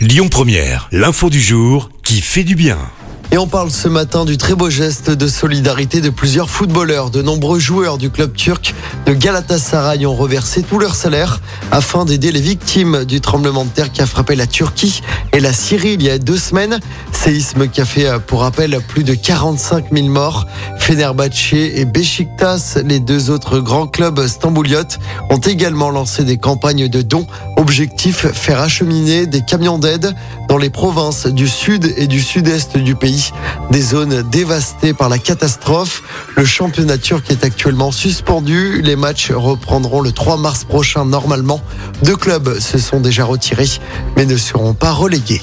Lyon Première, l'info du jour qui fait du bien. Et on parle ce matin du très beau geste de solidarité de plusieurs footballeurs. De nombreux joueurs du club turc de Galatasaray ont reversé tout leur salaire afin d'aider les victimes du tremblement de terre qui a frappé la Turquie et la Syrie il y a deux semaines. Séisme qui a fait, pour rappel, plus de 45 000 morts. Fenerbahçe et Beşiktaş, les deux autres grands clubs stambouliotes, ont également lancé des campagnes de dons. Objectif, faire acheminer des camions d'aide dans les provinces du sud et du sud-est du pays. Des zones dévastées par la catastrophe. Le championnat turc est actuellement suspendu. Les matchs reprendront le 3 mars prochain normalement. Deux clubs se sont déjà retirés mais ne seront pas relégués.